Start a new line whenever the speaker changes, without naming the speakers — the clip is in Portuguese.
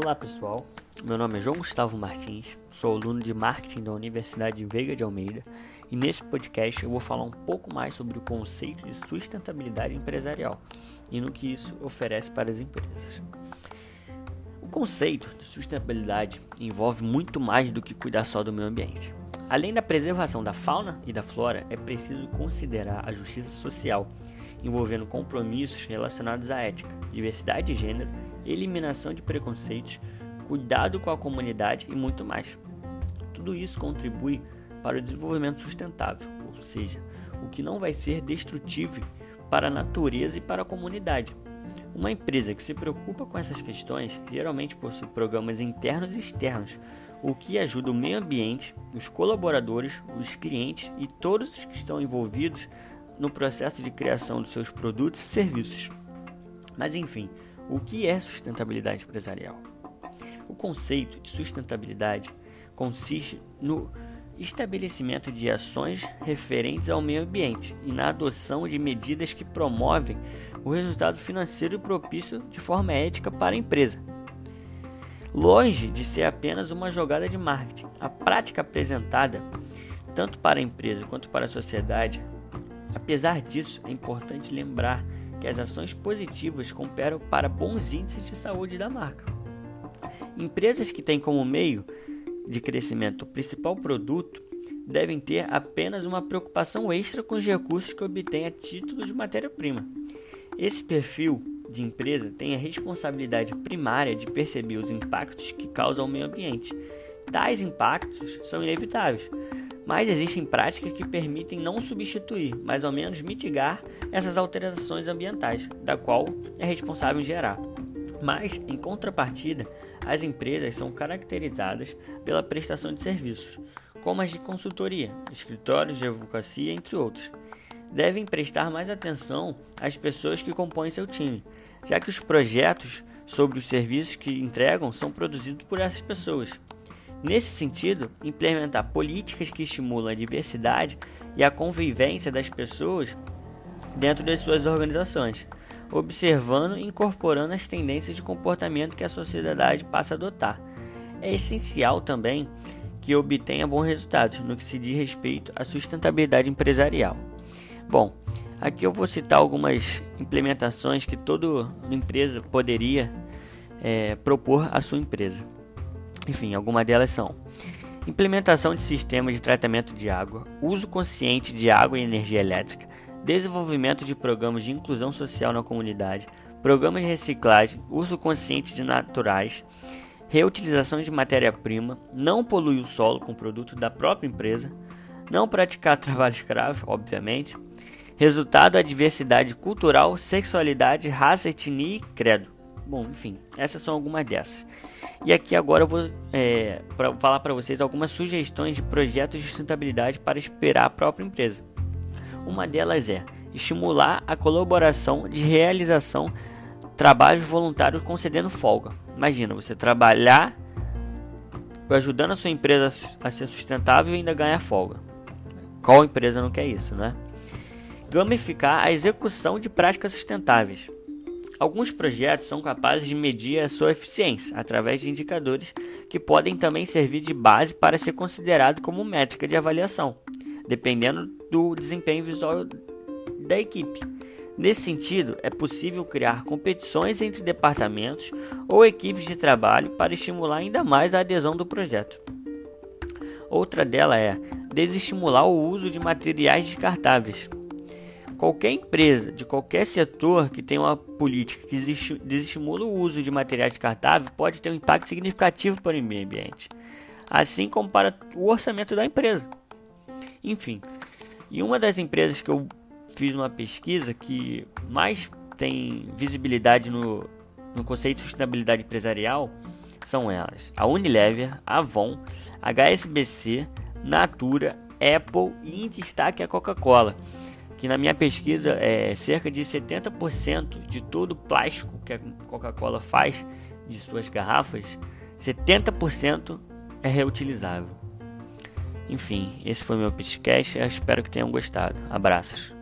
Olá pessoal, meu nome é João Gustavo Martins, sou aluno de marketing da Universidade Veiga de Almeida e nesse podcast eu vou falar um pouco mais sobre o conceito de sustentabilidade empresarial e no que isso oferece para as empresas. O conceito de sustentabilidade envolve muito mais do que cuidar só do meio ambiente. Além da preservação da fauna e da flora, é preciso considerar a justiça social, envolvendo compromissos relacionados à ética, diversidade de gênero, eliminação de preconceitos, cuidado com a comunidade e muito mais. Tudo isso contribui para o desenvolvimento sustentável, ou seja, o que não vai ser destrutivo para a natureza e para a comunidade. Uma empresa que se preocupa com essas questões geralmente possui programas internos e externos, o que ajuda o meio ambiente, os colaboradores, os clientes e todos os que estão envolvidos no processo de criação dos seus produtos e serviços. Mas enfim, o que é sustentabilidade empresarial? O conceito de sustentabilidade consiste no estabelecimento de ações referentes ao meio ambiente e na adoção de medidas que promovem o resultado financeiro propício de forma ética para a empresa. Longe de ser apenas uma jogada de marketing, a prática apresentada, tanto para a empresa quanto para a sociedade, apesar disso, é importante lembrar que as ações positivas cooperam para bons índices de saúde da marca. Empresas que têm como meio de crescimento o principal produto devem ter apenas uma preocupação extra com os recursos que obtêm a título de matéria-prima. Esse perfil de empresa tem a responsabilidade primária de perceber os impactos que causam ao meio ambiente. Tais impactos são inevitáveis, mas existem práticas que permitem não substituir, mas ao menos mitigar essas alterações ambientais, da qual é responsável gerar. Mas, em contrapartida, as empresas são caracterizadas pela prestação de serviços, como as de consultoria, escritórios de advocacia, entre outros. Devem prestar mais atenção às pessoas que compõem seu time, já que os projetos sobre os serviços que entregam são produzidos por essas pessoas. Nesse sentido, implementar políticas que estimulam a diversidade e a convivência das pessoas dentro das suas organizações, observando e incorporando as tendências de comportamento que a sociedade passa a adotar. É essencial também que obtenha bons resultados no que se diz respeito à sustentabilidade empresarial. Bom, aqui eu vou citar algumas implementações que toda empresa poderia é, propor à sua empresa. Enfim, algumas delas são implementação de sistemas de tratamento de água, uso consciente de água e energia elétrica, desenvolvimento de programas de inclusão social na comunidade, programas de reciclagem, uso consciente de naturais, reutilização de matéria-prima, não poluir o solo com produtos da própria empresa, não praticar trabalho escravo, obviamente, resultado a diversidade cultural, sexualidade, raça, etnia e credo. Bom, enfim, essas são algumas dessas. E aqui agora eu vou é, pra falar para vocês algumas sugestões de projetos de sustentabilidade para esperar a própria empresa. Uma delas é estimular a colaboração de realização trabalhos voluntários concedendo folga. Imagina você trabalhar ajudando a sua empresa a ser sustentável e ainda ganhar folga. Qual empresa não quer isso, né? Gamificar a execução de práticas sustentáveis. Alguns projetos são capazes de medir a sua eficiência através de indicadores que podem também servir de base para ser considerado como métrica de avaliação, dependendo do desempenho visual da equipe. Nesse sentido, é possível criar competições entre departamentos ou equipes de trabalho para estimular ainda mais a adesão do projeto. Outra dela é desestimular o uso de materiais descartáveis. Qualquer empresa de qualquer setor que tenha uma política que desestimula o uso de materiais descartáveis pode ter um impacto significativo para o meio ambiente, assim como para o orçamento da empresa. Enfim, e uma das empresas que eu fiz uma pesquisa que mais tem visibilidade no, no conceito de sustentabilidade empresarial são elas: a Unilever, Avon, HSBC, Natura, Apple e em destaque a Coca-Cola que na minha pesquisa é cerca de 70% de todo o plástico que a Coca-Cola faz de suas garrafas, 70% é reutilizável. Enfim, esse foi meu podcast. Eu espero que tenham gostado. Abraços.